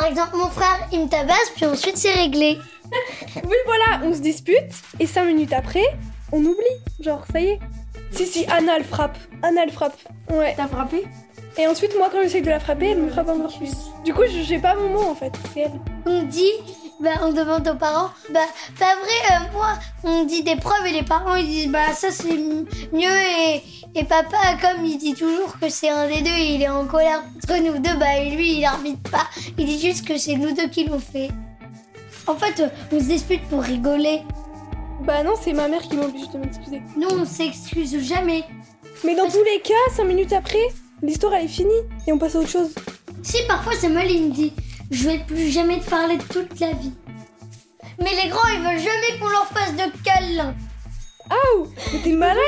Par exemple, mon frère, il me tabasse, puis ensuite c'est réglé. oui, voilà, on se dispute, et cinq minutes après, on oublie. Genre, ça y est. Si, si, Anna, elle frappe. Anna, elle frappe. Ouais. T'as frappé? Et ensuite, moi, quand j'essaie de la frapper, elle me frappe encore plus. Du coup, j'ai pas mon mot, en fait. C'est elle. On dit, bah, on demande aux parents, bah, pas vrai, euh, moi, on dit des preuves et les parents, ils disent, bah, ça c'est mieux et, et papa, comme il dit toujours que c'est un des deux il est en colère contre nous deux, bah, et lui, il arbitre pas. Il dit juste que c'est nous deux qui l'ont fait. En fait, euh, on se dispute pour rigoler. Bah non, c'est ma mère qui m'oblige de m'excuser. Nous, on s'excuse jamais. Mais dans tous les cas, cinq minutes après, l'histoire elle est finie et on passe à autre chose. Si, parfois c'est mal, il me dit Je vais plus jamais te parler de toute la vie. Mais les grands, ils veulent jamais qu'on leur fasse de câlins. Aouh Mais t'es malade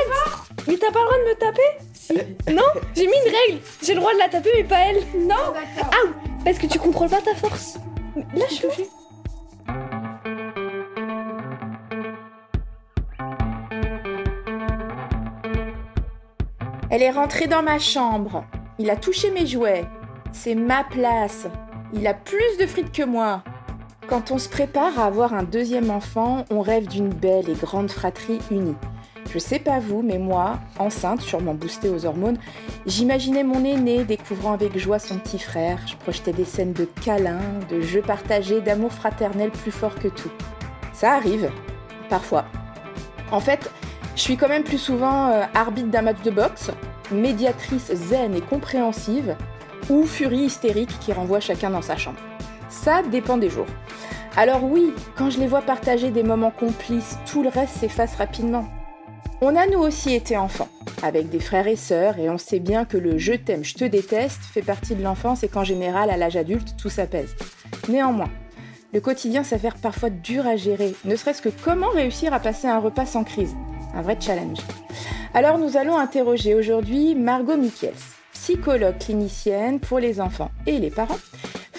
Mais t'as pas le droit de me taper Si. Non J'ai mis une règle J'ai le droit de la taper, mais pas elle. Non Aouh Parce que tu contrôles pas ta force. Lâche-moi Elle est rentrée dans ma chambre. Il a touché mes jouets. C'est ma place. Il a plus de frites que moi. Quand on se prépare à avoir un deuxième enfant, on rêve d'une belle et grande fratrie unie. Je sais pas vous, mais moi, enceinte, sûrement boostée aux hormones, j'imaginais mon aîné découvrant avec joie son petit frère. Je projetais des scènes de câlins, de jeux partagés, d'amour fraternel plus fort que tout. Ça arrive, parfois. En fait, je suis quand même plus souvent euh, arbitre d'un match de boxe, médiatrice zen et compréhensive, ou furie hystérique qui renvoie chacun dans sa chambre. Ça dépend des jours. Alors oui, quand je les vois partager des moments complices, tout le reste s'efface rapidement. On a nous aussi été enfants, avec des frères et sœurs, et on sait bien que le je t'aime, je te déteste fait partie de l'enfance et qu'en général, à l'âge adulte, tout s'apaise. Néanmoins, le quotidien s'avère parfois dur à gérer, ne serait-ce que comment réussir à passer un repas sans crise. Un vrai challenge. Alors nous allons interroger aujourd'hui Margot Michels, psychologue clinicienne pour les enfants et les parents,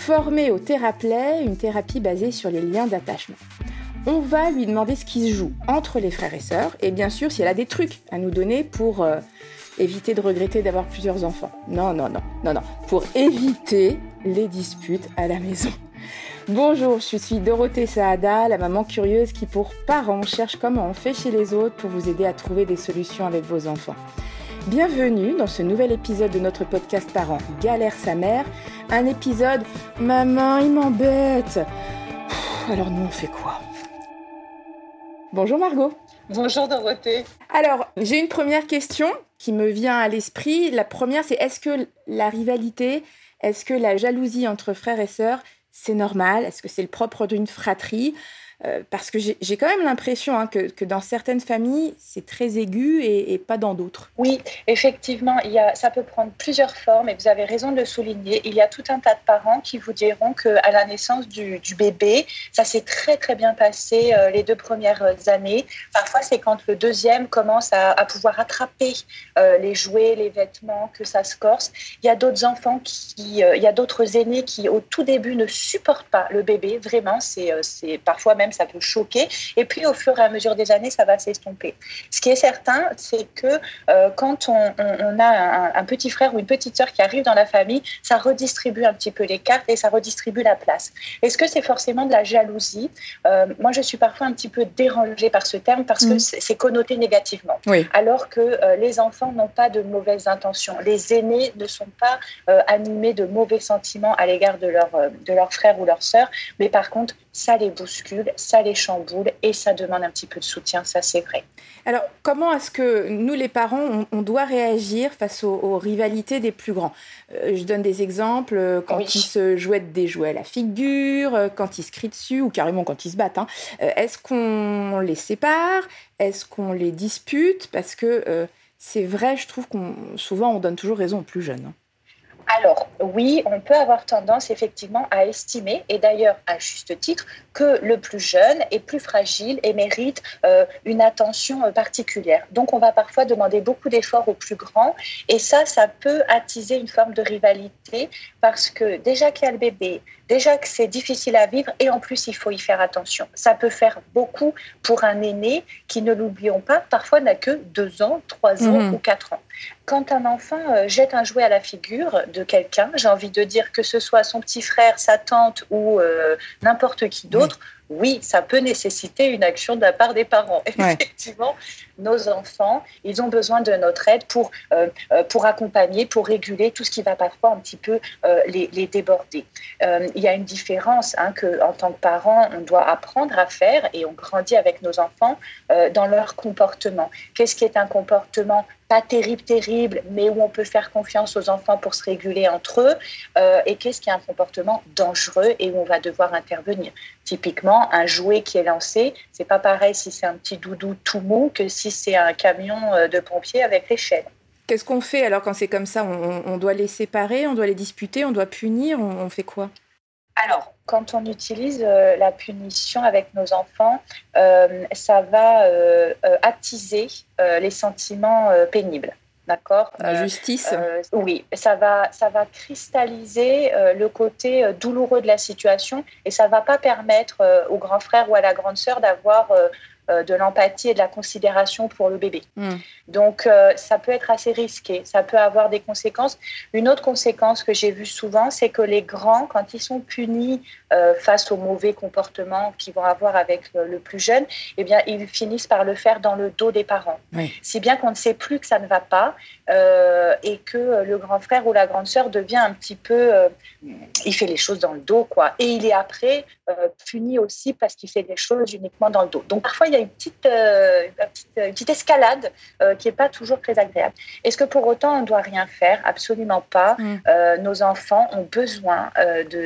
formée au Theraplay, une thérapie basée sur les liens d'attachement. On va lui demander ce qui se joue entre les frères et sœurs et bien sûr si elle a des trucs à nous donner pour euh, éviter de regretter d'avoir plusieurs enfants. Non, non, non, non, non, pour éviter les disputes à la maison. Bonjour, je suis Dorothée Saada, la maman curieuse qui pour parents cherche comment on fait chez les autres pour vous aider à trouver des solutions avec vos enfants. Bienvenue dans ce nouvel épisode de notre podcast Parents Galère sa mère, un épisode Maman, il m'embête. Alors nous on fait quoi? Bonjour Margot. Bonjour Dorothée. Alors, j'ai une première question qui me vient à l'esprit. La première, c'est est-ce que la rivalité, est-ce que la jalousie entre frères et sœurs, c'est normal? Est-ce que c'est le propre d'une fratrie? Euh, parce que j'ai quand même l'impression hein, que, dans certaines familles, c'est très aigu et, pas dans d'autres. Oui, effectivement, ça peut prendre plusieurs formes et vous avez raison de le souligner. Il y a tout un tas de parents qui vous diront qu'à la naissance du, bébé, ça s'est très très bien passé euh, les deux premières années. Parfois, c'est quand le deuxième commence à, pouvoir attraper euh, les jouets, les vêtements, que ça se corse. Il y a d'autres enfants qui, il y a d'autres aînés qui au tout début ne supportent pas le bébé. Vraiment, c'est parfois même ça peut choquer. Et puis, au fur et à mesure des années, ça va s'estomper. Ce qui est certain, c'est que euh, quand on, on, on a un, un, petit frère ou une petite sœur qui arrive dans la famille, ça redistribue un petit peu les cartes et ça redistribue la place. Est-ce que c'est forcément de la jalousie? Euh, Moi, je suis parfois un petit peu dérangée par ce terme parce que c'est connoté négativement. Oui. Alors que euh, les enfants n'ont pas de mauvaises intentions. Les aînés ne sont pas animés de mauvais sentiments à l'égard de leur, de leur frère ou leur sœur, mais par contre, ça les bouscule, ça les chamboule et ça demande un petit peu de soutien, ça c'est vrai. Alors, comment est-ce que nous, les parents, on, on doit réagir face aux, aux, rivalités des plus grands? Euh, Je donne des exemples, euh, quand oui. ils se jouettent des jouets à la figure, euh, quand ils se crient dessus ou carrément quand ils se battent. Hein. Est-ce qu'on les sépare? Est-ce qu'on les dispute? Parce que c'est vrai, je trouve qu'on souvent on donne toujours raison aux plus jeunes. Hein. Alors, oui, on peut avoir tendance effectivement à estimer, et d'ailleurs à juste titre, que le plus jeune est plus fragile et mérite euh, une attention particulière. Donc, on va parfois demander beaucoup d'efforts au plus grand, et ça, ça peut attiser une forme de rivalité, parce que déjà qu'il y a le bébé, déjà que c'est difficile à vivre, et en plus, il faut y faire attention. Ça peut faire beaucoup pour un aîné qui, ne l'oublions pas, parfois n'a que deux ans, trois ans mmh. ou quatre ans. Quand un enfant euh, jette un jouet à la figure de quelqu'un, j'ai envie de dire que ce soit son petit frère, sa tante ou euh, n'importe qui d'autre, ça peut nécessiter une action de la part des parents. Effectivement, nos enfants, ils ont besoin de notre aide pour, euh, euh, pour accompagner, pour réguler tout ce qui va parfois un petit peu euh, les, les, déborder. il y a une différence hein, que, en tant que parents, on doit apprendre à faire et on grandit avec nos enfants dans leur comportement. Qu'est-ce qui est un comportement pas terrible, terrible, mais où on peut faire confiance aux enfants pour se réguler entre eux, et qu'est-ce qui est un comportement dangereux et où on va devoir intervenir? Typiquement, un jouet qui est lancé, c'est pas pareil si c'est un petit doudou tout mou que si c'est un camion euh, de pompiers avec les chaînes. Qu'est-ce qu'on fait alors quand c'est comme ça? On, doit les séparer, on doit les disputer, on doit punir, on, fait quoi? Alors, quand on utilise euh, la punition avec nos enfants, euh, ça va attiser les sentiments pénibles. D'accord. La justice. Oui, ça va, ça va cristalliser le côté douloureux de la situation et ça va pas permettre au grand frère ou à la grande sœur d'avoir euh, de l'empathie et de la considération pour le bébé. Hmm. Donc, euh, ça peut être assez risqué, ça peut avoir des conséquences. Une autre conséquence que j'ai vue souvent, c'est que les grands, quand ils sont punis euh, face aux mauvais comportements qu'ils vont avoir avec le plus jeune, eh bien, ils finissent par le faire dans le dos des parents. Si bien qu'on ne sait plus que ça ne va pas et que le grand frère ou la grande sœur devient un petit peu, il fait les choses dans le dos, quoi. Et il est après puni aussi parce qu'il fait des choses uniquement dans le dos. Donc, parfois, il y a une petite, euh, petite, escalade euh, qui n'est pas toujours très agréable. Est-ce que pour autant on ne doit rien faire? Absolument pas. Mm. Euh, nos enfants ont besoin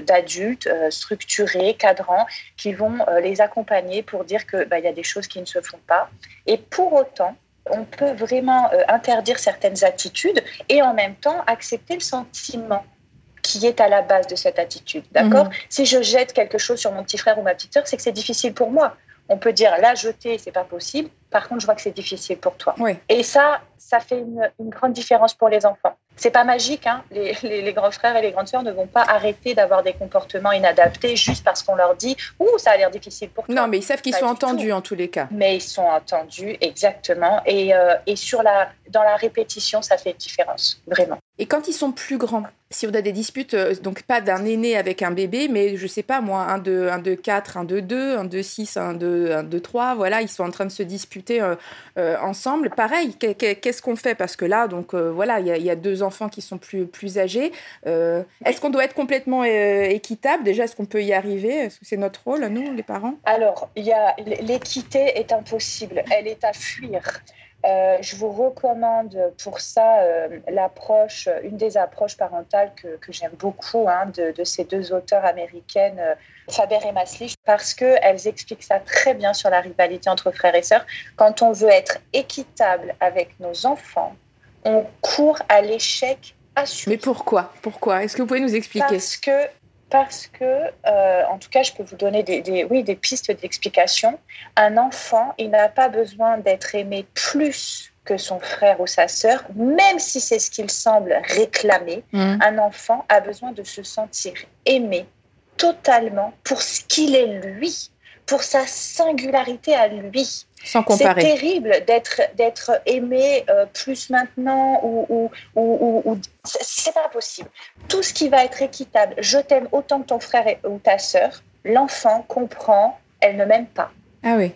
d'adultes structurés, cadrants, qui vont les accompagner pour dire qu'il bah, y a des choses qui ne se font pas. Et pour autant, on peut vraiment interdire certaines attitudes et en même temps accepter le sentiment qui est à la base de cette attitude. D'accord? Mm. Si je jette quelque chose sur mon petit frère ou ma petite soeur, c'est que c'est difficile pour moi on peut dire la jeter, c'est pas possible. Par contre, je vois que c'est difficile pour toi. Et ça, ça fait une, grande différence pour les enfants. C'est pas magique, hein. les, grands frères et les grandes sœurs ne vont pas arrêter d'avoir des comportements inadaptés juste parce qu'on leur dit Ouh, ça a l'air difficile pour toi. Non, mais ils savent qu'ils sont entendus en tous les cas. Mais ils sont entendus, exactement. Et, euh, et sur la, dans la répétition, ça fait une différence, vraiment. Et quand ils sont plus grands, si on a des disputes, euh, donc pas d'un aîné avec un bébé, mais je sais pas moi, un de, un de 4, un de 2, un de 6, un de, un de 3, voilà, ils sont en train de se disputer euh, euh, ensemble. Pareil, qu'est-ce qu'on fait? Parce que là, donc voilà, il y, a deux enfants qui sont plus, plus âgés. est-ce qu'on doit être complètement équitable? Déjà, est-ce qu'on peut y arriver? Est-ce que c'est notre rôle, nous, les parents? Alors, l'équité est impossible, elle est à fuir. Euh, je vous recommande pour ça euh, l'approche, une des approches parentales que, que j'aime beaucoup hein, de, de, ces deux auteurs américaines, euh, Faber et Maslich, parce qu'elles expliquent ça très bien sur la rivalité entre frères et sœurs. Quand on veut être équitable avec nos enfants, on court à l'échec assuré. Mais pourquoi? Pourquoi? Est-ce que vous pouvez nous expliquer? Parce que parce que, euh, en tout cas, je peux vous donner des, oui, des pistes d'explication. Un enfant, il n'a pas besoin d'être aimé plus que son frère ou sa sœur, même si c'est ce qu'il semble réclamer. Mmh. Un enfant a besoin de se sentir aimé totalement pour ce qu'il est lui, pour sa singularité à lui. Sans comparer. C'est terrible d'être d'être aimé euh, plus maintenant ou, ou, ou, ou c'est pas possible. Tout ce qui va être équitable, je t'aime autant que ton frère ou ta sœur, l'enfant comprend, elle ne m'aime pas. Ah oui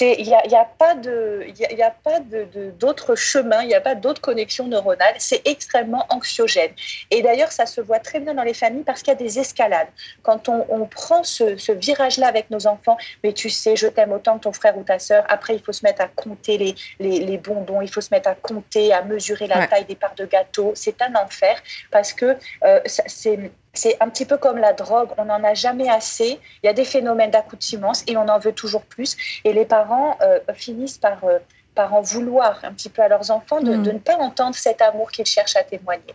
il n'y a, y a, pas de il y a, pas de d'autres chemins il n'y a pas d'autres connexions neuronales. C'est extrêmement anxiogène. Et d'ailleurs ça se voit très bien dans les familles parce qu'il y a des escalades. Quand on, on prend ce, ce virage là avec nos enfants mais tu sais je t'aime autant que ton frère ou ta sœur. Après il faut se mettre à compter les, les, les bonbons. Il faut se mettre à compter à mesurer la taille des parts de gâteau. C'est un enfer parce que euh, c'est c'est un petit peu comme la drogue, on n'en a jamais assez. Il y a des phénomènes d'accoutumance et on en veut toujours plus. Et les parents euh, finissent par, euh, par en vouloir un petit peu à leurs enfants de, mm. ne pas entendre cet amour qu'ils cherchent à témoigner.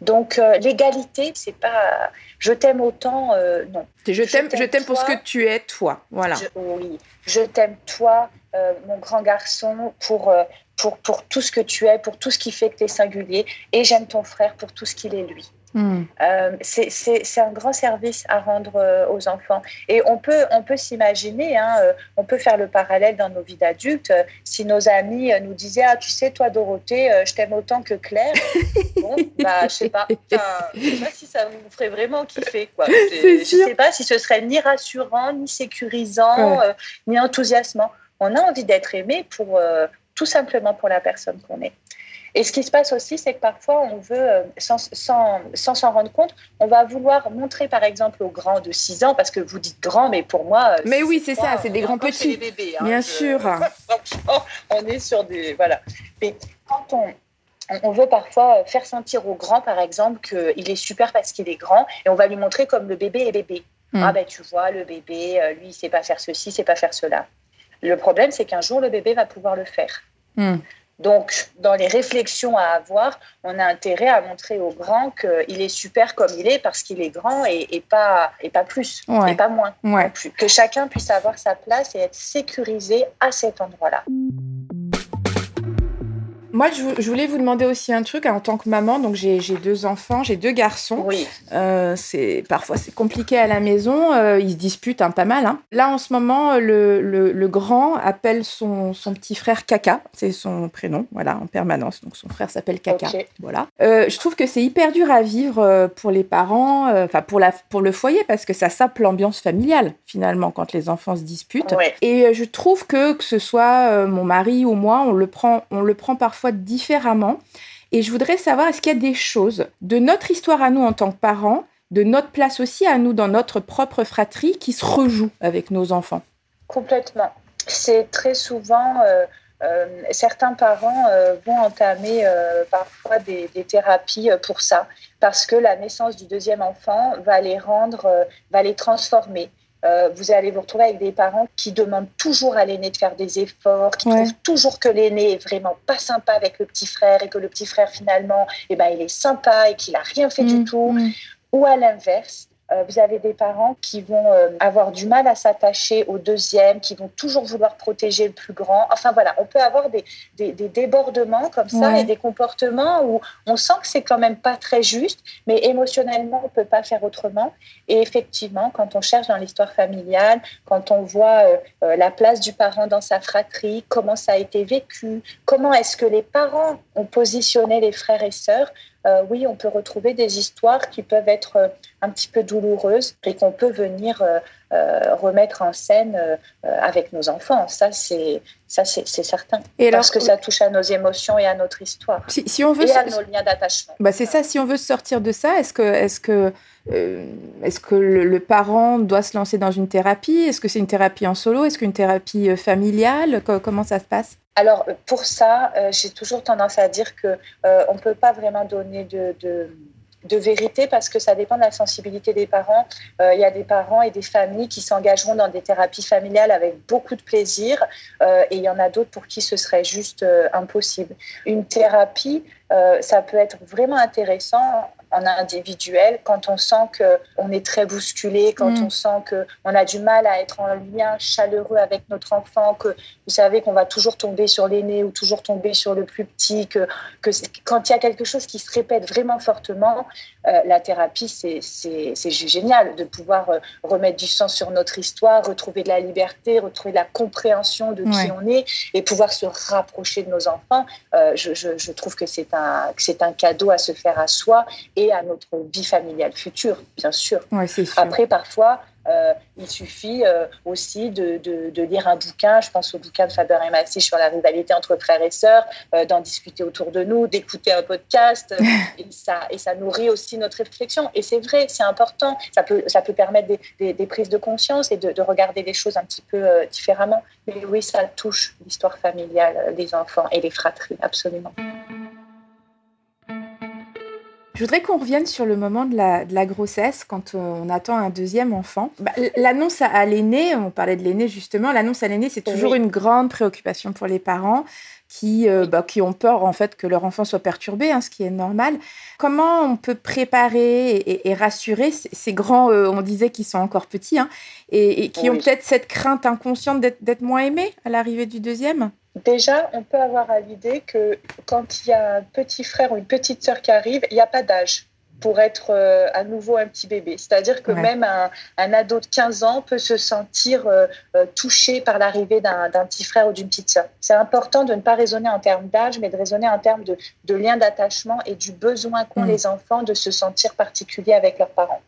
Donc euh, l'égalité, c'est pas je t'aime autant, non. Je t'aime, je t'aime pour ce que tu es, toi. Voilà. oui, je t'aime toi, mon grand garçon, pour pour, pour tout ce que tu es, pour tout ce qui fait que tu es singulier, et j'aime ton frère pour tout ce qu'il est lui. Hmm. Euh, c'est un grand service à rendre euh, aux enfants. Et on peut, on peut s'imaginer, hein, euh, on peut faire le parallèle dans nos vies d'adultes. si nos amis nous disaient Ah, tu sais, toi, Dorothée, je t'aime autant que Claire. bon, bah, je sais pas. je sais pas si ça vous ferait vraiment kiffer. Quoi. Je sais pas si ce serait ni rassurant, ni sécurisant, ni enthousiasmant. On a envie d'être aimé pour tout simplement pour la personne qu'on est. Et ce qui se passe aussi, c'est que parfois, on veut, euh, sans s'en sans, rendre compte, on va vouloir montrer, par exemple, aux grands de 6 ans, parce que vous dites grands, mais pour moi. Euh, mais oui, c'est ça, c'est des grands petits. Bébés, hein, Bien sûr. on est sur des. Voilà. Mais quand on, on veut parfois faire sentir au grand, par exemple, qu'il est super parce qu'il est grand, et on va lui montrer comme le bébé est bébé. Hmm. Ah ben tu vois, le bébé, euh, lui, il sait pas faire ceci, il sait pas faire cela. Le problème, c'est qu'un jour, le bébé va pouvoir le faire. Hmm. Donc, dans les réflexions à avoir, on a intérêt à montrer au grand qu'il est super comme il est parce qu'il est grand et, pas, et pas plus, et pas moins. Que chacun puisse avoir sa place et être sécurisé à cet endroit-là. Moi, je, voulais vous demander aussi un truc. En tant que maman, donc j'ai deux enfants, j'ai deux garçons. Oui. Euh, c'est parfois c'est compliqué à la maison. Euh, ils se disputent hein, pas mal. Hein. Là, en ce moment, le, le, grand appelle son, son, petit frère Kaka. C'est son prénom, voilà, en permanence. Donc son frère s'appelle Kaka. Voilà. Euh, je trouve que c'est hyper dur à vivre pour les parents, enfin pour la pour le foyer, parce que ça sape l'ambiance familiale finalement quand les enfants se disputent. Et je trouve que que ce soit mon mari ou moi, on le prend on le prend parfois différemment. Et je voudrais savoir, est-ce qu'il y a des choses de notre histoire à nous en tant que parents, de notre place aussi à nous dans notre propre fratrie, qui se rejouent avec nos enfants? Complètement. C'est très souvent... Euh, euh, certains parents euh, vont entamer parfois des, des, thérapies pour ça, parce que la naissance du deuxième enfant va les rendre, va les transformer. Euh, vous allez vous retrouver avec des parents qui demandent toujours à l'aîné de faire des efforts, qui trouvent toujours que l'aîné est vraiment pas sympa avec le petit frère et que le petit frère finalement, eh ben, il est sympa et qu'il a rien fait du mmh, tout. Mmh. Ou à l'inverse, vous avez des parents qui vont euh, avoir du mal à s'attacher au deuxième, qui vont toujours vouloir protéger le plus grand. Enfin voilà, on peut avoir des, des, débordements comme ça et des comportements où on sent que c'est quand même pas très juste, mais émotionnellement, on peut pas faire autrement. Et effectivement, quand on cherche dans l'histoire familiale, quand on voit euh, la place du parent dans sa fratrie, comment ça a été vécu, comment est-ce que les parents ont positionné les frères et sœurs, euh, oui, on peut retrouver des histoires qui peuvent être euh, un petit peu douloureuses et qu'on peut venir euh, remettre en scène avec nos enfants. Ça, c'est ça, c'est certain. Et Parce que ça touche à nos émotions et à notre histoire. Si, on veut et à nos liens d'attachement. Bah c'est ça. Si on veut sortir de ça, est-ce que, est-ce que, est-ce que le, parent doit se lancer dans une thérapie? Est-ce que c'est une thérapie en solo? Est-ce qu'une thérapie familiale? Comment ça se passe? Alors pour ça, euh, j'ai toujours tendance à dire que euh, on ne peut pas vraiment donner de, vérité parce que ça dépend de la sensibilité des parents. Euh, il y a des parents et des familles qui s'engageront dans des thérapies familiales avec beaucoup de plaisir et il y en a d'autres pour qui ce serait juste impossible. Une thérapie, ça peut être vraiment intéressant en individuel, quand on sent qu'on est très bousculé, quand mm. on sent qu'on a du mal à être en lien chaleureux avec notre enfant, que vous savez qu'on va toujours tomber sur l'aîné ou toujours tomber sur le plus petit, que, que quand il y a quelque chose qui se répète vraiment fortement, euh, la thérapie, c'est génial de pouvoir euh, remettre du sens sur notre histoire, retrouver de la liberté, retrouver de la compréhension de qui on est et pouvoir se rapprocher de nos enfants. Euh, je, je, je, trouve que c'est un, un cadeau à se faire à soi et à notre vie familiale future, bien sûr. Après, parfois, euh, il suffit euh, aussi de, de, lire un bouquin, je pense au bouquin de Faber et Massy sur la rivalité entre frères et sœurs, euh, d'en discuter autour de nous, d'écouter un podcast, et, ça, et ça nourrit aussi notre réflexion. Et c'est vrai, c'est important, ça peut, ça peut permettre des, des, prises de conscience et de, de, regarder les choses un petit peu différemment. Mais oui, ça touche l'histoire familiale des enfants et les fratries, absolument. Je voudrais qu'on revienne sur le moment de la, de la grossesse, quand euh, on attend un deuxième enfant. Bah, l'annonce à, l'aîné, on parlait de l'aîné justement, l'annonce à l'aîné, c'est toujours une grande préoccupation pour les parents. Qui, bah, qui ont peur en fait que leur enfant soit perturbé, hein, ce qui est normal. Comment on peut préparer et, rassurer ces, grands, on disait qu'ils sont encore petits, hein, et, qui ont peut-être cette crainte inconsciente d'être moins aimés à l'arrivée du deuxième? Déjà, on peut avoir à l'idée que quand il y a un petit frère ou une petite sœur qui arrive, il n'y a pas d'âge pour être euh, à nouveau un petit bébé. C'est-à-dire que même un, ado de 15 ans peut se sentir euh, euh, touché par l'arrivée d'un petit frère ou d'une petite sœur. C'est important de ne pas raisonner en termes d'âge, mais de raisonner en termes de, de lien d'attachement et du besoin qu'ont mm. les enfants de se sentir particuliers avec leurs parents.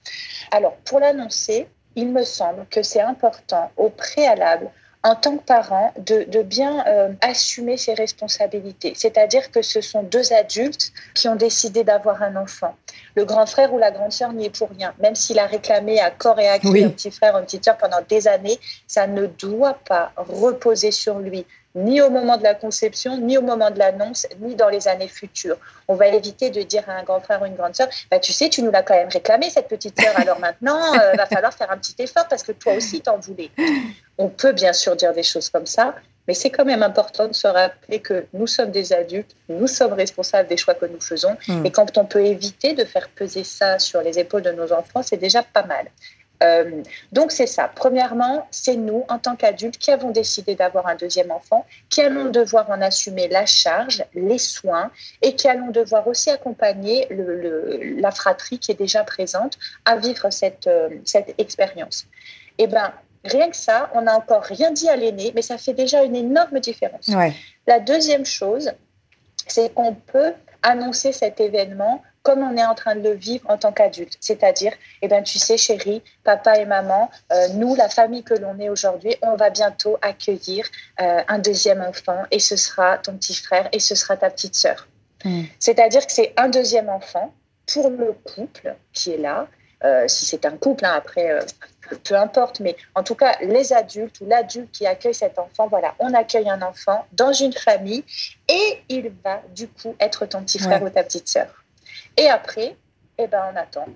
Alors, pour l'annoncer, il me semble que c'est important au préalable en tant que parent, de, bien euh, assumer ses responsabilités. C'est-à-dire que ce sont deux adultes qui ont décidé d'avoir un enfant. Le grand frère ou la grande sœur n'y est pour rien. Même s'il a réclamé à corps et à cri un petit frère ou une petite sœur pendant des années, ça ne doit pas reposer sur lui ni au moment de la conception, ni au moment de l'annonce, ni dans les années futures. On va éviter de dire à un grand frère ou une grande sœur, bah, tu sais, tu nous l'as quand même réclamé, cette petite sœur, alors maintenant, il euh, va falloir faire un petit effort parce que toi aussi, t'en voulais. On peut bien sûr dire des choses comme ça, mais c'est quand même important de se rappeler que nous sommes des adultes, nous sommes responsables des choix que nous faisons, hmm. et quand on peut éviter de faire peser ça sur les épaules de nos enfants, c'est déjà pas mal. Euh, donc c'est ça. Premièrement, c'est nous, en tant qu'adultes, qui avons décidé d'avoir un deuxième enfant, qui allons devoir en assumer la charge, les soins, et qui allons devoir aussi accompagner le, la fratrie qui est déjà présente à vivre cette, euh, cette expérience. Eh bien, rien que ça, on n'a encore rien dit à l'aîné, mais ça fait déjà une énorme différence. La deuxième chose, c'est qu'on peut annoncer cet événement comme on est en train de le vivre en tant qu'adulte. C'est-à-dire, eh ben, tu sais, chérie, papa et maman, euh, nous, la famille que l'on est aujourd'hui, on va bientôt accueillir euh, un deuxième enfant et ce sera ton petit frère et ce sera ta petite sœur. Hmm. C'est-à-dire que c'est un deuxième enfant pour le couple qui est là. Euh, si c'est un couple, hein, après, peu importe, mais en tout cas, les adultes ou l'adulte qui accueille cet enfant, voilà, on accueille un enfant dans une famille et il va du coup être ton petit frère ou ta petite sœur. Et après, eh ben, on attend.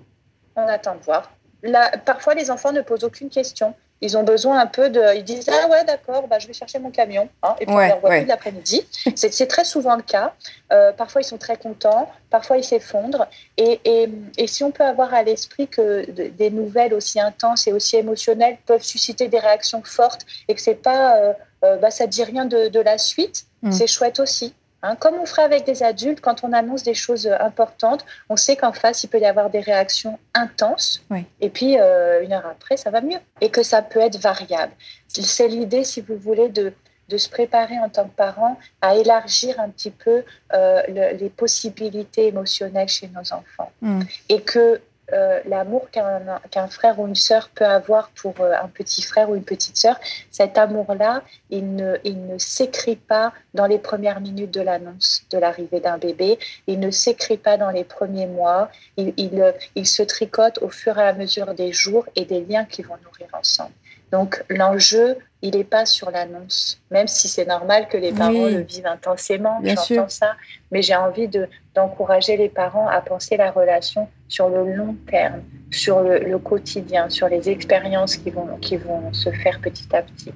On attend de voir. Là, parfois, les enfants ne posent aucune question. Ils ont besoin un peu de. Ils disent Ah ouais, d'accord, bah, je vais chercher mon camion. Hein, et puis on les revoit plus l'après-midi. C'est très souvent le cas. Euh, parfois, ils sont très contents. Parfois, ils s'effondrent. Et, et, et, si on peut avoir à l'esprit que des nouvelles aussi intenses et aussi émotionnelles peuvent susciter des réactions fortes et que c'est pas. Euh, euh, bah, ça dit rien de, de la suite, mm. c'est chouette aussi. Hein, comme on ferait avec des adultes, quand on annonce des choses euh, importantes, on sait qu'en face, il peut y avoir des réactions intenses. Et puis, euh, une heure après, ça va mieux. Et que ça peut être variable. C'est l'idée, si vous voulez, de, de se préparer en tant que parent à élargir un petit peu euh, les possibilités émotionnelles chez nos enfants. Mm. Et que euh, l'amour qu'un frère ou une sœur peut avoir pour euh, un petit frère ou une petite sœur, cet amour-là, il ne, s'écrit pas dans les premières minutes de l'annonce de l'arrivée d'un bébé, il ne s'écrit pas dans les premiers mois, il, il, il se tricote au fur et à mesure des jours et des liens qui vont nourrir ensemble. Donc l'enjeu, il n'est pas sur l'annonce, même si c'est normal que les parents le vivent intensément, j'entends ça, mais j'ai envie de, d'encourager les parents à penser la relation sur le long terme, sur le, quotidien, sur les expériences qui vont, qui vont se faire petit à petit.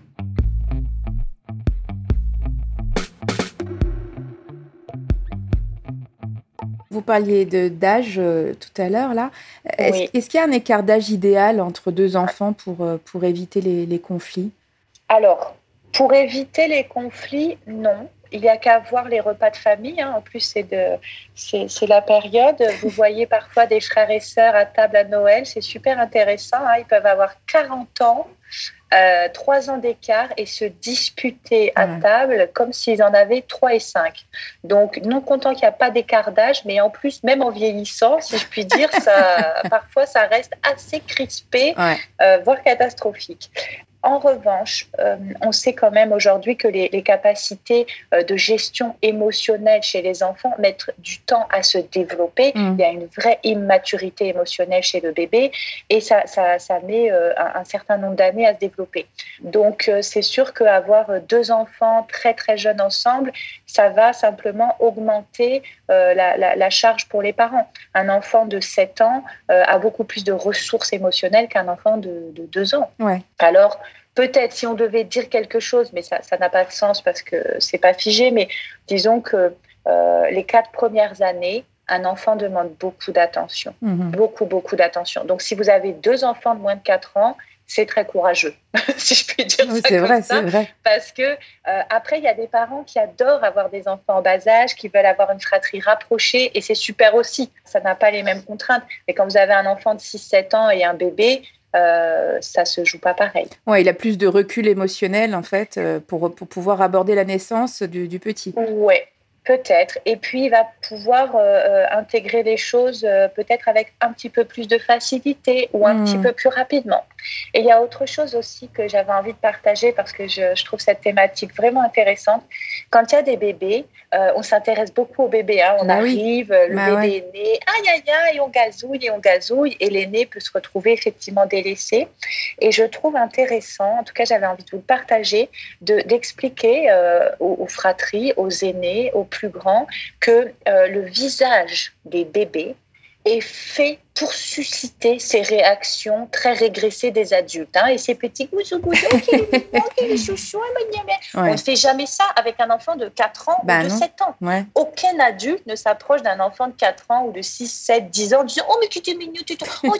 Vous parliez d'âge euh, tout à l'heure là. Est-ce qu'il y a un écart d'âge idéal entre deux enfants pour, euh, pour éviter les, conflits? Alors, pour éviter les conflits, non. Il n'y a qu'à voir les repas de famille. Hein. En plus, c'est la période. Vous voyez parfois des frères et sœurs à table à Noël. C'est super intéressant. Hein. Ils peuvent avoir 40 ans euh, trois ans d'écart et se disputer à table comme s'ils en avaient trois et cinq. Donc, non content qu'il n'y a pas d'écart d'âge, mais en plus, même en vieillissant, si je puis dire, ça, parfois ça reste assez crispé, euh, voire catastrophique. En revanche, euh, on sait quand même aujourd'hui que les, capacités euh, de gestion émotionnelle chez les enfants mettent du temps à se développer. Mm. Il y a une vraie immaturité émotionnelle chez le bébé et ça, ça, ça met euh, un, certain nombre d'années à se développer. Donc, c'est sûr qu'avoir deux enfants très très jeunes ensemble, ça va simplement augmenter la, la, charge pour les parents. Un enfant de 7 ans a beaucoup plus de ressources émotionnelles qu'un enfant de, de 2 ans. Ouais. Alors, peut-être si on devait dire quelque chose, mais ça n'a pas de sens parce que c'est pas figé, mais disons que euh, les quatre premières années, un enfant demande beaucoup d'attention, mhm. beaucoup, beaucoup d'attention. Donc, si vous avez deux enfants de moins de 4 ans, c'est très courageux, si je puis dire ça. C'est vrai, c'est vrai. Parce que euh, après, il y a des parents qui adorent avoir des enfants en bas âge, qui veulent avoir une fratrie rapprochée, et c'est super aussi. Ça n'a pas les mêmes contraintes. Mais quand vous avez un enfant de 6-7 ans et un bébé, euh, ça se joue pas pareil. Ouais, il a plus de recul émotionnel en fait euh, pour, pour pouvoir aborder la naissance du, du petit. Ouais, Peut-être. Et puis, il va pouvoir euh, euh, intégrer les choses euh, peut-être avec un petit peu plus de facilité ou un hmm. petit peu plus rapidement. Et il y a autre chose aussi que j'avais envie de partager parce que je, je, trouve cette thématique vraiment intéressante. Quand il y a des bébés, on s'intéresse beaucoup aux bébés. Hein. On bah arrive, le bah bébé est né, aïe aïe aïe, on gazouille et on gazouille, et l'aîné peut se retrouver effectivement délaissé. Et je trouve intéressant, en tout cas j'avais envie de vous le partager, d'expliquer aux, aux, fratries, aux aînés, aux plus grand que euh, le visage des bébés est fait pour susciter ces réactions très régressées des adultes. Hein, et ces petits gousous gousous, on ne fait jamais ça avec un enfant de 4 ans ou bah de 7 ans. Aucun adulte ne s'approche d'un enfant de 4 ans ou de 6, 7, 10 ans en disant Oh, mais tu es mignon, tu oh,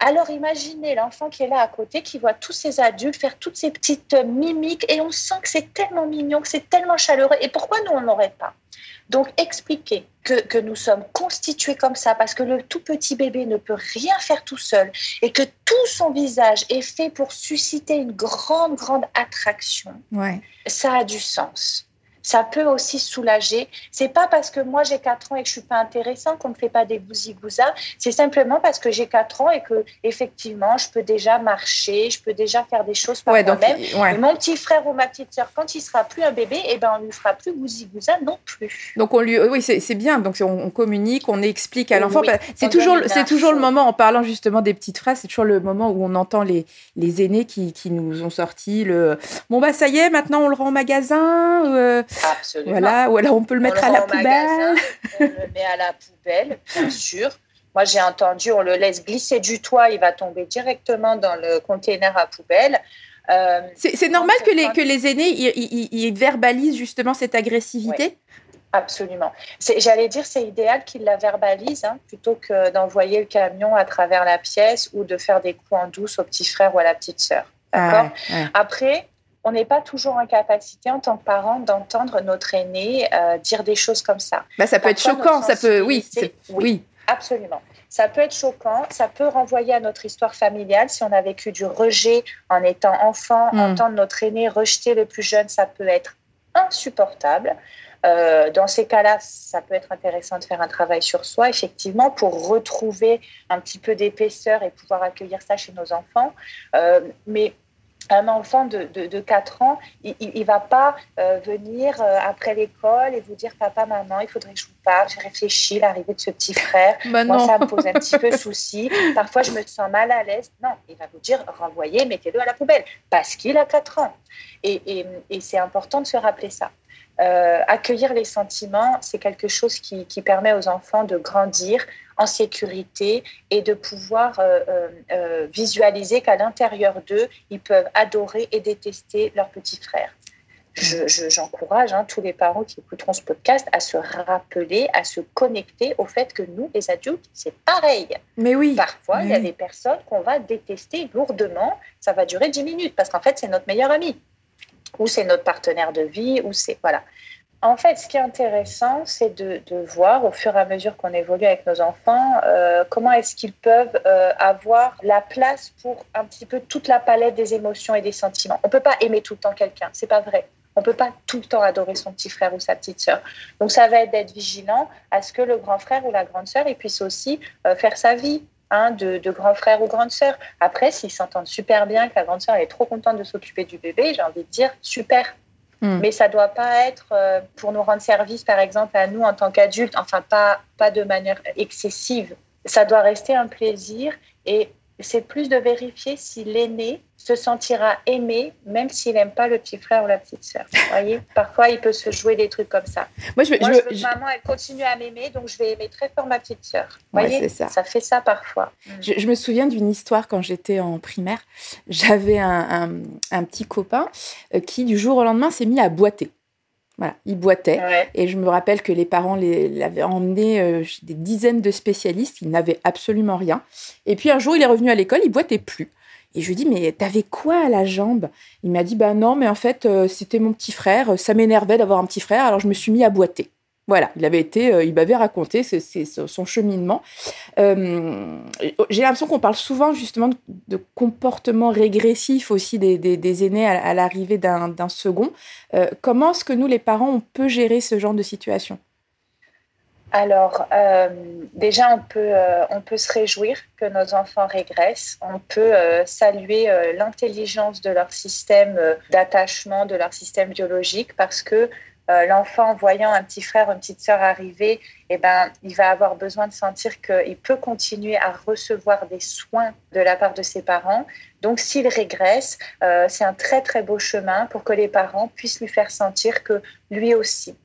alors imaginez l'enfant qui est là à côté, qui voit tous ces adultes faire toutes ces petites mimiques et on sent que c'est tellement mignon, que c'est tellement chaleureux. Et pourquoi nous, on n'aurait pas? Donc, expliquer que, que, nous sommes constitués comme ça parce que le tout petit bébé ne peut rien faire tout seul et que tout son visage est fait pour susciter une grande, grande attraction, ouais. ça a du sens ça peut aussi soulager. C'est pas parce que moi j'ai 4 ans et que je suis pas intéressant qu'on ne fait pas des gousi-gousas. C'est simplement parce que j'ai 4 ans et que effectivement je peux déjà marcher, je peux déjà faire des choses par moi-même. mon petit frère ou ma petite sœur, quand il sera plus un bébé, et eh ben on lui fera plus gousi-gousa non plus. Donc on lui, oui c'est bien. Donc on, communique, on explique à l'enfant. c'est toujours, c'est toujours le moment en parlant justement des petites phrases. C'est toujours le moment où on entend les, les aînés qui, qui nous ont sorti le. Bon bah ça y est, maintenant on le rend au magasin. Euh, Absolument. Voilà, ou alors on peut le mettre à la poubelle. on le met à la poubelle, bien sûr. Moi, j'ai entendu, on le laisse glisser du toit, il va tomber directement dans le container à poubelle. Euh, c'est normal que les, que les aînés ils, verbalisent justement cette agressivité? Absolument. J'allais dire, c'est idéal qu'ils la verbalisent hein, plutôt que d'envoyer le camion à travers la pièce ou de faire des coups en douce au petit frère ou à la petite sœur. D'accord? Après, on n'est pas toujours en capacité en tant que parent d'entendre notre aîné euh, dire des choses comme ça. Bah, ça peut être choquant, ça peut, oui, oui, absolument. Ça peut être choquant, ça peut renvoyer à notre histoire familiale. Si on a vécu du rejet en étant enfant, hmm. entendre notre aîné rejeter le plus jeune, ça peut être insupportable. Euh, dans ces cas-là, ça peut être intéressant de faire un travail sur soi, effectivement, pour retrouver un petit peu d'épaisseur et pouvoir accueillir ça chez nos enfants. Euh, mais un enfant de, de, 4 ans, il ne va pas euh, venir euh, après l'école et vous dire Papa, maman, il faudrait que je vous parle. J'ai réfléchi l'arrivée de ce petit frère. Bah Moi, ça me pose un petit peu souci. Parfois, je me sens mal à l'aise. Non, il va vous dire Renvoyez, mettez-le à la poubelle parce qu'il a 4 ans. Et, et, et c'est important de se rappeler ça. Euh, accueillir les sentiments, c'est quelque chose qui, qui, permet aux enfants de grandir en sécurité et de pouvoir euh, euh, visualiser qu'à l'intérieur d'eux, ils peuvent adorer et détester leur petit frère. J'encourage je, hein, tous les parents qui écouteront ce podcast à se rappeler, à se connecter au fait que nous, les adultes, c'est pareil. Mais oui. Parfois, il y a des personnes qu'on va détester lourdement. Ça va durer 10 minutes parce qu'en fait, c'est notre meilleur ami ou c'est notre partenaire de vie, ou c'est voilà. En fait, ce qui est intéressant, c'est de, voir au fur et à mesure qu'on évolue avec nos enfants, euh, comment est-ce qu'ils peuvent euh, avoir la place pour un petit peu toute la palette des émotions et des sentiments. On peut pas aimer tout le temps quelqu'un, c'est pas vrai. On peut pas tout le temps adorer son petit frère ou sa petite sœur. Donc ça va être d'être vigilant à ce que le grand frère ou la grande sœur puisse aussi euh, faire sa vie, Hein, de, grands frères ou grandes sœurs. Après, s'ils s'entendent super bien, que la grande sœur est trop contente de s'occuper du bébé, j'ai envie de dire super. Hmm. Mais ça doit pas être euh, pour nous rendre service, par exemple, à nous en tant qu'adultes, enfin pas, pas de manière excessive. Ça doit rester un plaisir et c'est plus de vérifier si l'aîné se sentira aimé, même s'il n'aime pas le petit frère ou la petite sœur. Vous voyez Parfois, il peut se jouer des trucs comme ça. Moi, je, veux que maman, elle continue à m'aimer, donc je vais aimer très fort ma petite sœur. Vous voyez ça. ça. fait ça parfois. Je, me souviens d'une histoire quand j'étais en primaire. J'avais un, un, petit copain euh, qui, du jour au lendemain, s'est mis à boiter. Voilà, il boitait. Et je me rappelle que les parents l'avaient emmené euh, chez des dizaines de spécialistes. Il n'avait absolument rien. Et puis un jour, il est revenu à l'école, il boitait plus. Et je lui dis, mais t'avais quoi à la jambe? Il m'a dit, bah non, mais en fait, euh, c'était mon petit frère. Ça m'énervait d'avoir un petit frère, alors je me suis mis à boiter. Voilà, il avait été, euh, il m'avait raconté son cheminement. Euh, j'ai l'impression qu'on parle souvent justement de, comportement régressif aussi des, aînés à, l'arrivée d'un, second. comment est-ce que nous, les parents, on peut gérer ce genre de situation? Alors, euh, déjà, on peut, euh, on peut se réjouir que nos enfants régressent. On peut euh, saluer l'intelligence de leur système d'attachement, de leur système biologique, parce que l'enfant, voyant un petit frère, une petite sœur arriver, eh ben, il va avoir besoin de sentir qu'il peut continuer à recevoir des soins de la part de ses parents. Donc, s'il régresse, c'est un très, très beau chemin pour que les parents puissent lui faire sentir que lui aussi,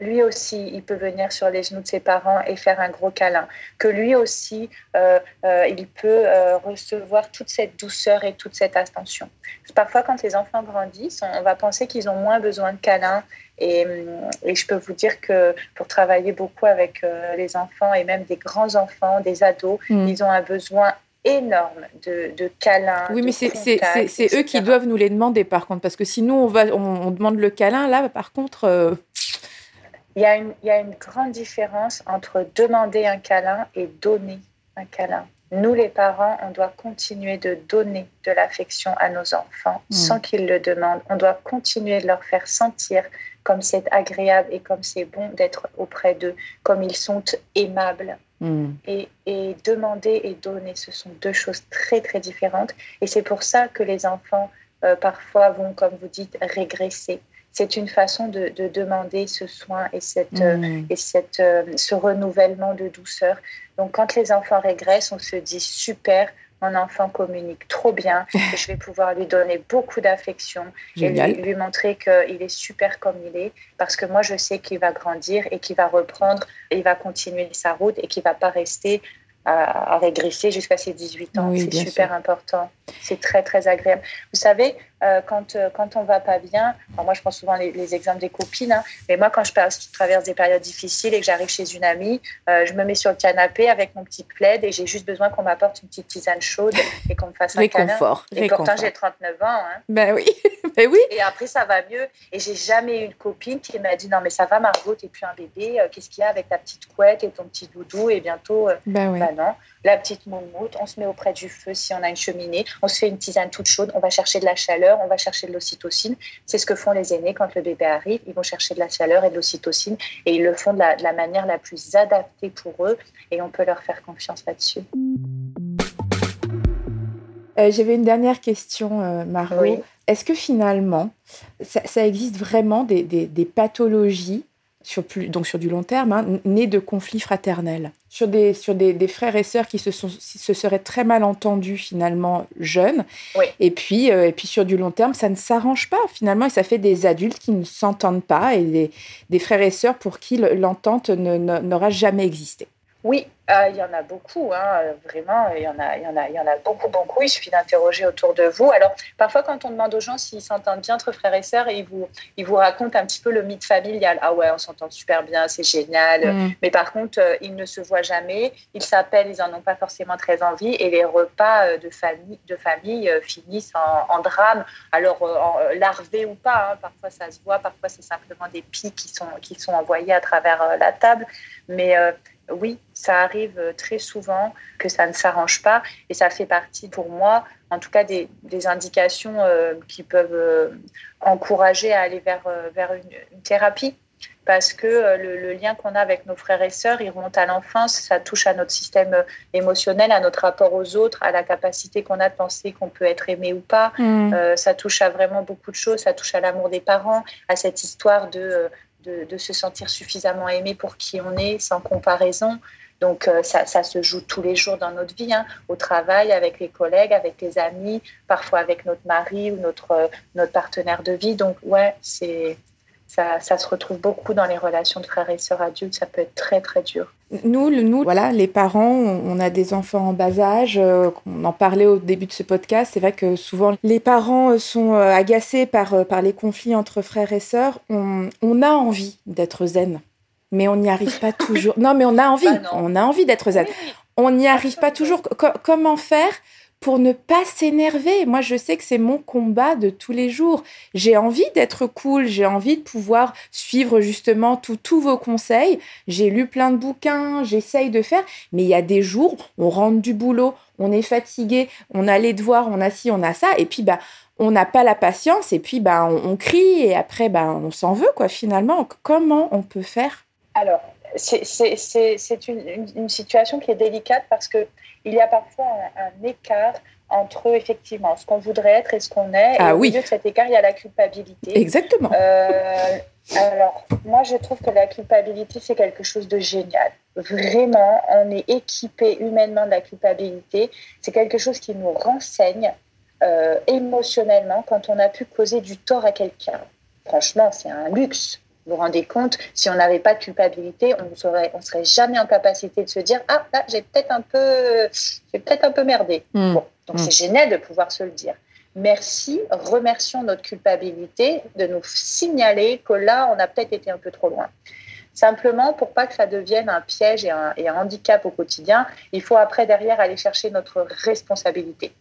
lui aussi, il peut venir sur les genoux de ses parents et faire un gros câlin. Que lui aussi, euh, euh, il peut euh, recevoir toute cette douceur et toute cette attention. Parfois, quand les enfants grandissent, on, va penser qu'ils ont moins besoin de câlins. Et, je peux vous dire que pour travailler beaucoup avec les enfants et même des grands enfants, des ados, mm. ils ont un besoin énorme de, de câlins. Oui, mais c'est eux qui doivent nous les demander, par contre, parce que si nous, on, va, on, demande le câlin, là, par contre, il y, a une, il y a une grande différence entre demander un câlin et donner un câlin. Nous, les parents, on doit continuer de donner de l'affection à nos enfants mm. sans qu'ils le demandent. On doit continuer de leur faire sentir comme c'est agréable et comme c'est bon d'être auprès d'eux, comme ils sont aimables. Mm. Et, et, demander et donner, ce sont deux choses très, très différentes. Et c'est pour ça que les enfants, euh, parfois, vont, comme vous dites, régresser c'est une façon de, demander ce soin et, cette, mmh. et cette, euh, ce renouvellement de douceur. Donc, quand les enfants régressent, on se dit super, mon enfant communique trop bien et je vais pouvoir lui donner beaucoup d'affection et lui, lui, montrer qu'il est super comme il est parce que moi je sais qu'il va grandir et qu'il va reprendre, il va continuer sa route et qu'il va pas rester à, régresser jusqu'à ses 18 ans. c'est super important. C'est très, très agréable. Vous savez, euh, quand, euh, quand on va pas bien, moi je prends souvent les, exemples des copines, hein, mais moi quand je, traverse des périodes difficiles et que j'arrive chez une amie, euh, je me mets sur le canapé avec mon petit plaid et j'ai juste besoin qu'on m'apporte une petite tisane chaude et qu'on me fasse un réconfort, câlin. Et pourtant j'ai 39 ans. Hein. Ben oui, ben oui. Et après ça va mieux. Et j'ai jamais eu une copine qui m'a dit non mais ça va Margot, t'es plus un bébé, qu'est-ce qu'il y a avec ta petite couette et ton petit doudou et bientôt, ben, oui. ben non la petite moumoute, on se met auprès du feu si on a une cheminée, on se fait une tisane toute chaude, on va chercher de la chaleur, on va chercher de l'ocytocine. C'est ce que font les aînés quand le bébé arrive, ils vont chercher de la chaleur et de l'ocytocine et ils le font de la, manière la plus adaptée pour eux et on peut leur faire confiance là-dessus. Euh, j'avais une dernière question, euh, Margot. Est-ce que finalement, ça, existe vraiment des pathologies sur, plus, donc sur du long terme, hein, né de conflits fraternels, sur des, sur des, frères et sœurs qui se, sont, se seraient très mal entendus finalement jeunes. Et, puis, euh, et puis sur du long terme, ça ne s'arrange pas finalement et ça fait des adultes qui ne s'entendent pas et des, des frères et sœurs pour qui l'entente n'aura jamais existé. Oui, euh, il y en a beaucoup, hein, vraiment, il y en a, il y en a, il y en a beaucoup, beaucoup. Il suffit d'interroger autour de vous. Alors, parfois, quand on demande aux gens s'ils s'entendent bien entre frères et sœurs, ils vous, ils vous racontent un petit peu le mythe familial. Ah ouais, on s'entend super bien, c'est génial. Mm. Mais par contre, euh, ils ne se voient jamais, ils s'appellent, ils en ont pas forcément très envie, et les repas euh, de famille, de famille finissent en, drame. Alors, larvés ou pas, hein, parfois ça se voit, parfois c'est simplement des pics qui sont, qui sont envoyés à travers la table. Mais oui, ça arrive euh, très souvent que ça ne s'arrange pas et ça fait partie pour moi, en tout cas, des, indications euh, qui peuvent euh, encourager à aller vers, vers une, thérapie parce que le, lien qu'on a avec nos frères et sœurs, il remonte à l'enfance, ça touche à notre système émotionnel, à notre rapport aux autres, à la capacité qu'on a de penser qu'on peut être aimé ou pas. Mmh. ça touche à vraiment beaucoup de choses, ça touche à l'amour des parents, à cette histoire de de, se sentir suffisamment aimé pour qui on est, sans comparaison. Donc ça, ça, se joue tous les jours dans notre vie, hein, au travail, avec les collègues, avec les amis, parfois avec notre mari ou notre, notre partenaire de vie. Donc ouais, c'est ça, ça, se retrouve beaucoup dans les relations de frères et sœurs adultes. Ça peut être très, très dur. Nous, nous voilà, les parents, on a des enfants en bas âge. Euh, on en parlait au début de ce podcast. C'est vrai que souvent, les parents euh, sont euh, agacés par, par les conflits entre frères et sœurs. On, on a envie d'être zen, mais on n'y arrive pas toujours. Non, mais on a envie. Bah on a envie d'être zen. On n'y arrive pas toujours. comment faire pour ne pas s'énerver. Moi, je sais que c'est mon combat de tous les jours. J'ai envie d'être cool, j'ai envie de pouvoir suivre justement tous vos conseils. J'ai lu plein de bouquins, j'essaye de faire, mais il y a des jours, on rentre du boulot, on est fatigué, on a les devoirs, on a ci, on a ça, et puis bah on n'a pas la patience, et puis bah on, crie, et après bah on s'en veut quoi finalement. Comment on peut faire? Alors, c'est une, une, situation qui est délicate parce que il y a parfois un, écart entre effectivement ce qu'on voudrait être et ce qu'on est. Ah, et au oui. milieu de cet écart, il y a la culpabilité. Exactement. Euh, alors, moi, je trouve que la culpabilité, c'est quelque chose de génial. Vraiment, on est équipé humainement de la culpabilité. C'est quelque chose qui nous renseigne euh, émotionnellement quand on a pu causer du tort à quelqu'un. Franchement, c'est un luxe. Vous vous rendez compte, si on n'avait pas de culpabilité, on ne serait, on serait jamais en capacité de se dire ah là j'ai peut-être un peu, j'ai peut-être un peu merdé. Hmm. Bon, donc Hmm. c'est génial de pouvoir se le dire. Merci, remercions notre culpabilité de nous signaler que là on a peut-être été un peu trop loin. Simplement pour pas que ça devienne un piège et un, et un handicap au quotidien, il faut après derrière aller chercher notre responsabilité.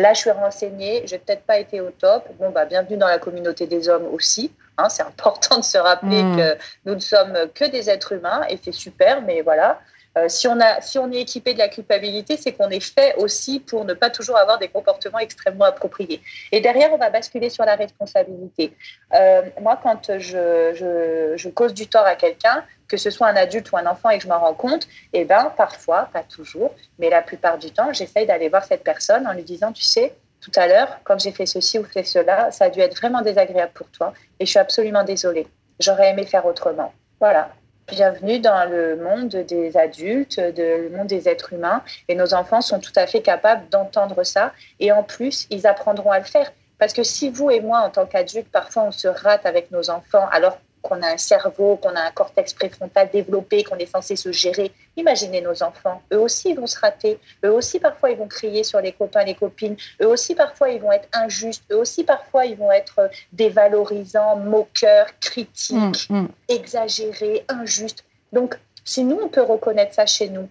Là, je suis renseignée, j'ai peut-être pas été au top. Bon, bah, bienvenue dans la communauté des hommes aussi. Hein, c'est important de se rappeler Mm. que nous ne sommes que des êtres humains et c'est super, mais voilà. Euh, si, on est équipé de la culpabilité, c'est qu'on est fait aussi pour ne pas toujours avoir des comportements extrêmement appropriés. Et derrière, on va basculer sur la responsabilité. Euh, moi, quand je cause du tort à quelqu'un, que ce soit un adulte ou un enfant et que je m'en rends compte, eh ben, parfois, pas toujours, mais la plupart du temps, j'essaye d'aller voir cette personne en lui disant, tu sais, tout à l'heure, quand j'ai fait ceci ou fait cela, ça a dû être vraiment désagréable pour toi et je suis absolument désolée. J'aurais aimé faire autrement. Voilà. Bienvenue dans le monde des adultes, de, le monde des êtres humains. Et nos enfants sont tout à fait capables d'entendre ça. Et en plus, ils apprendront à le faire. Parce que si vous et moi, en tant qu'adultes, parfois on se rate avec nos enfants, alors qu'on a un cerveau, qu'on a un cortex préfrontal développé, qu'on est censé se gérer. Imaginez nos enfants. Eux aussi, ils vont se rater. Eux aussi, parfois, ils vont crier sur les copains, les copines. Eux aussi, parfois, ils vont être injustes. Eux aussi, parfois, ils vont être dévalorisants, moqueurs, critiques, Mm, mm. exagérés, injustes. Donc, si nous, on peut reconnaître ça chez nous,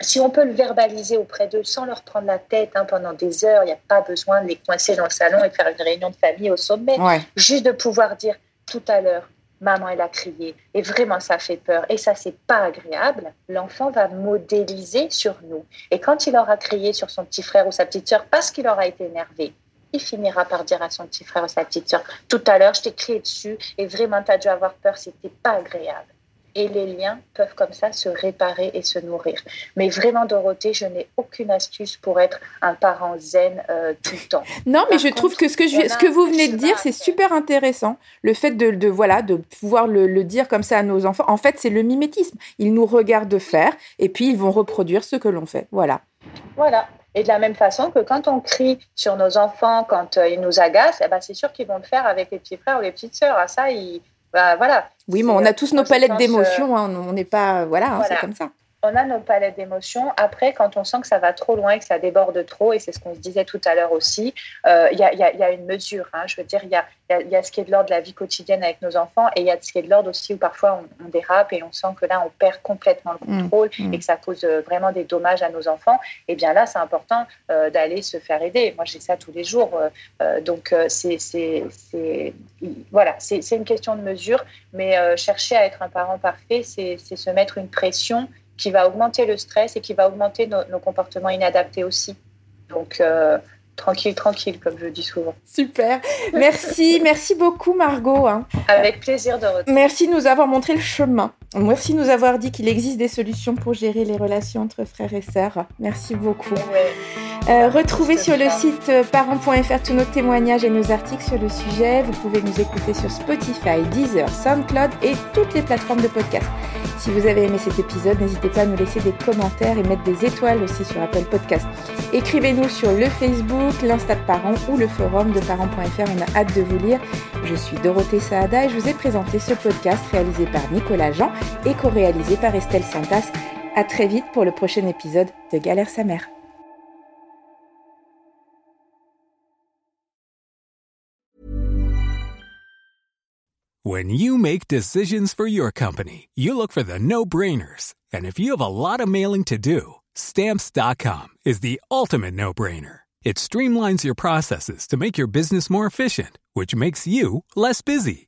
si on peut le verbaliser auprès d'eux sans leur prendre la tête hein, pendant des heures, il n'y a pas besoin de les coincer dans le salon et de faire une réunion de famille au sommet. Ouais. Juste de pouvoir dire tout à l'heure, maman, elle a crié et vraiment ça fait peur et ça, c'est pas agréable. L'enfant va modéliser sur nous. Et quand il aura crié sur son petit frère ou sa petite sœur parce qu'il aura été énervé, il finira par dire à son petit frère ou sa petite sœur, tout à l'heure, je t'ai crié dessus et vraiment, tu as dû avoir peur, c'était pas agréable. Et les liens peuvent comme ça se réparer et se nourrir. Mais vraiment, Dorothée, je n'ai aucune astuce pour être un parent zen euh, tout le temps. Non, mais Par je trouve que ce que, je, on a ce que vous venez de dire, à c'est super intéressant. Le fait de, de, voilà, de pouvoir le, le dire comme ça à nos enfants. En fait, c'est le mimétisme. Ils nous regardent faire et puis ils vont reproduire ce que l'on fait. Voilà. Voilà. Et de la même façon que quand on crie sur nos enfants, quand euh, ils nous agacent, eh ben, c'est sûr qu'ils vont le faire avec les petits frères ou les petites sœurs. Ah, ça, ils... bah, voilà. Oui, mais on a euh, tous nos palettes pense, d'émotions. hein. On n'est pas. Voilà, hein, Voilà. c'est comme ça. On a nos palettes d'émotions. Après, quand on sent que ça va trop loin et que ça déborde trop, et c'est ce qu'on se disait tout à l'heure aussi, euh, il y, a, y a- y a une mesure. hein. Je veux dire, il y a, y ce qui est de l'ordre de la vie quotidienne avec nos enfants et il y a ce qui est de l'ordre aussi où parfois on, on dérape et on sent que là, on perd complètement le Mm, contrôle mm. et que ça cause euh, vraiment des dommages à nos enfants. Et bien là, c'est important euh, d'aller se faire aider. Moi, j'ai ça tous les jours. euh, donc, c'est voilà, c'est une question de mesure. Mais chercher à être un parent parfait, c'est se mettre une pression qui va augmenter le stress et qui va augmenter nos, nos comportements inadaptés aussi. Donc, euh, tranquille, tranquille, comme je dis souvent. Super. Merci, merci beaucoup, Margot. hein. Avec plaisir de retourner. Merci de nous avoir montré le chemin. Merci de nous avoir dit qu'il existe des solutions pour gérer les relations entre frères et sœurs. Merci beaucoup. Euh, retrouvez sur le site euh, parents.fr tous nos témoignages et nos articles sur le sujet. Vous pouvez nous écouter sur Spotify, Deezer, SoundCloud et toutes les plateformes de podcast. Si vous avez aimé cet épisode, n'hésitez pas à nous laisser des commentaires et mettre des étoiles aussi sur Apple Podcast. Écrivez-nous sur le Facebook, l'Insta de parents ou le forum de parents.fr. On a hâte de vous lire. Je suis Dorothée Saada et je vous ai présenté ce podcast réalisé par Nicolas Jean et co-réalisé par Estelle Santas. À très vite pour le prochain épisode de Galère sa mère. When you make decisions for your company, you look for the no-brainers. And if you have a lot of mailing to do, stamps.com is the ultimate no-brainer. It streamlines your processes to make your business more efficient, which makes you less busy.